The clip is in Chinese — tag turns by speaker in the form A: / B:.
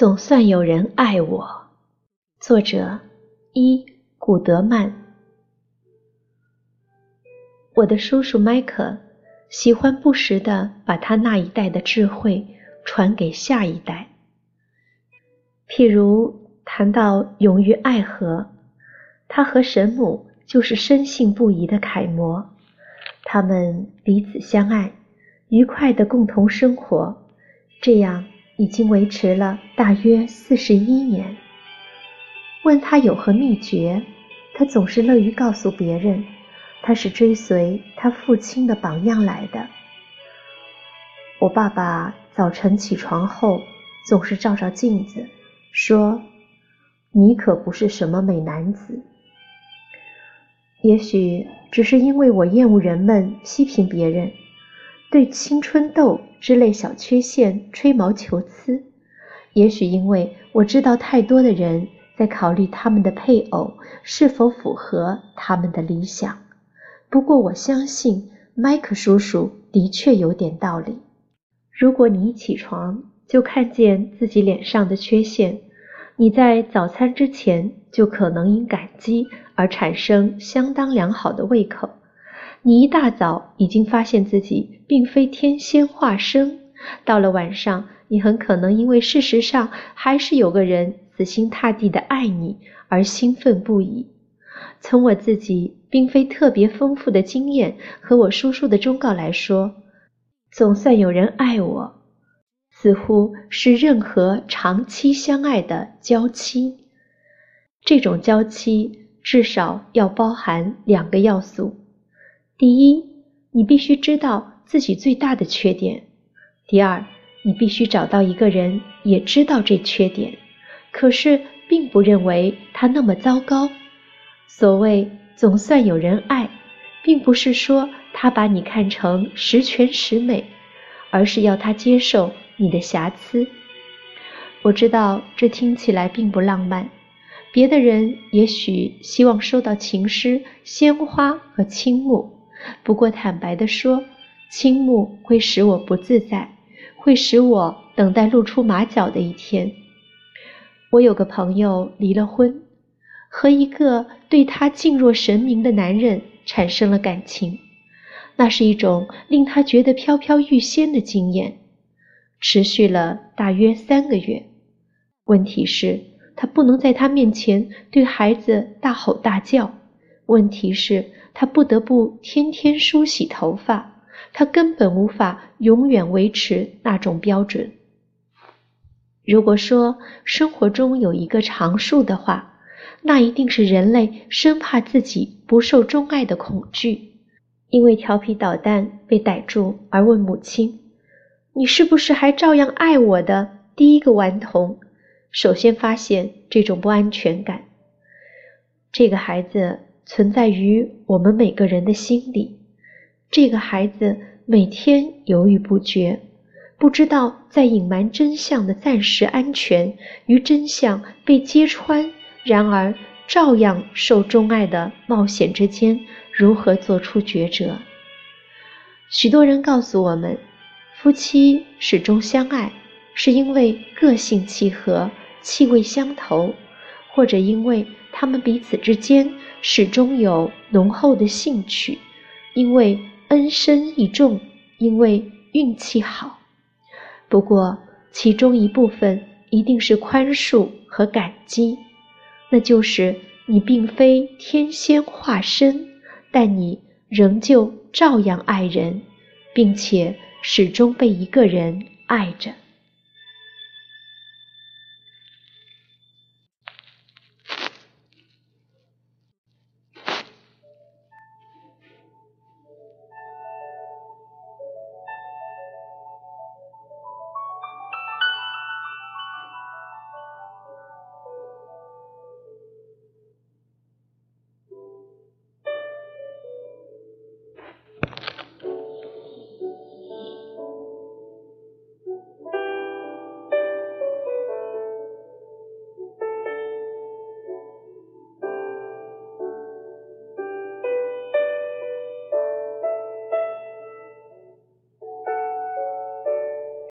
A: 总算有人爱我。作者：伊古德曼。我的叔叔迈克喜欢不时的把他那一代的智慧传给下一代。譬如谈到勇于爱河，他和神母就是深信不疑的楷模。他们彼此相爱，愉快的共同生活，这样。已经维持了大约四十一年。问他有何秘诀，他总是乐于告诉别人，他是追随他父亲的榜样来的。我爸爸早晨起床后总是照照镜子，说：“你可不是什么美男子。”也许只是因为我厌恶人们批评别人。对青春痘之类小缺陷吹毛求疵，也许因为我知道太多的人在考虑他们的配偶是否符合他们的理想。不过我相信麦克叔叔的确有点道理。如果你一起床就看见自己脸上的缺陷，你在早餐之前就可能因感激而产生相当良好的胃口。你一大早已经发现自己并非天仙化身，到了晚上，你很可能因为事实上还是有个人死心塌地的爱你而兴奋不已。从我自己并非特别丰富的经验和我叔叔的忠告来说，总算有人爱我，似乎是任何长期相爱的娇妻。这种娇妻至少要包含两个要素。第一，你必须知道自己最大的缺点；第二，你必须找到一个人也知道这缺点，可是并不认为他那么糟糕。所谓总算有人爱，并不是说他把你看成十全十美，而是要他接受你的瑕疵。我知道这听起来并不浪漫，别的人也许希望收到情诗、鲜花和倾慕。不过，坦白地说，倾慕会使我不自在，会使我等待露出马脚的一天。我有个朋友离了婚，和一个对他敬若神明的男人产生了感情，那是一种令他觉得飘飘欲仙的经验，持续了大约三个月。问题是，他不能在他面前对孩子大吼大叫。问题是。他不得不天天梳洗头发，他根本无法永远维持那种标准。如果说生活中有一个常数的话，那一定是人类生怕自己不受钟爱的恐惧，因为调皮捣蛋被逮住而问母亲：“你是不是还照样爱我的？”第一个顽童首先发现这种不安全感，这个孩子。存在于我们每个人的心里。这个孩子每天犹豫不决，不知道在隐瞒真相的暂时安全与真相被揭穿，然而照样受钟爱的冒险之间如何做出抉择。许多人告诉我们，夫妻始终相爱，是因为个性契合、气味相投，或者因为他们彼此之间。始终有浓厚的兴趣，因为恩深义重，因为运气好。不过，其中一部分一定是宽恕和感激，那就是你并非天仙化身，但你仍旧照样爱人，并且始终被一个人爱着。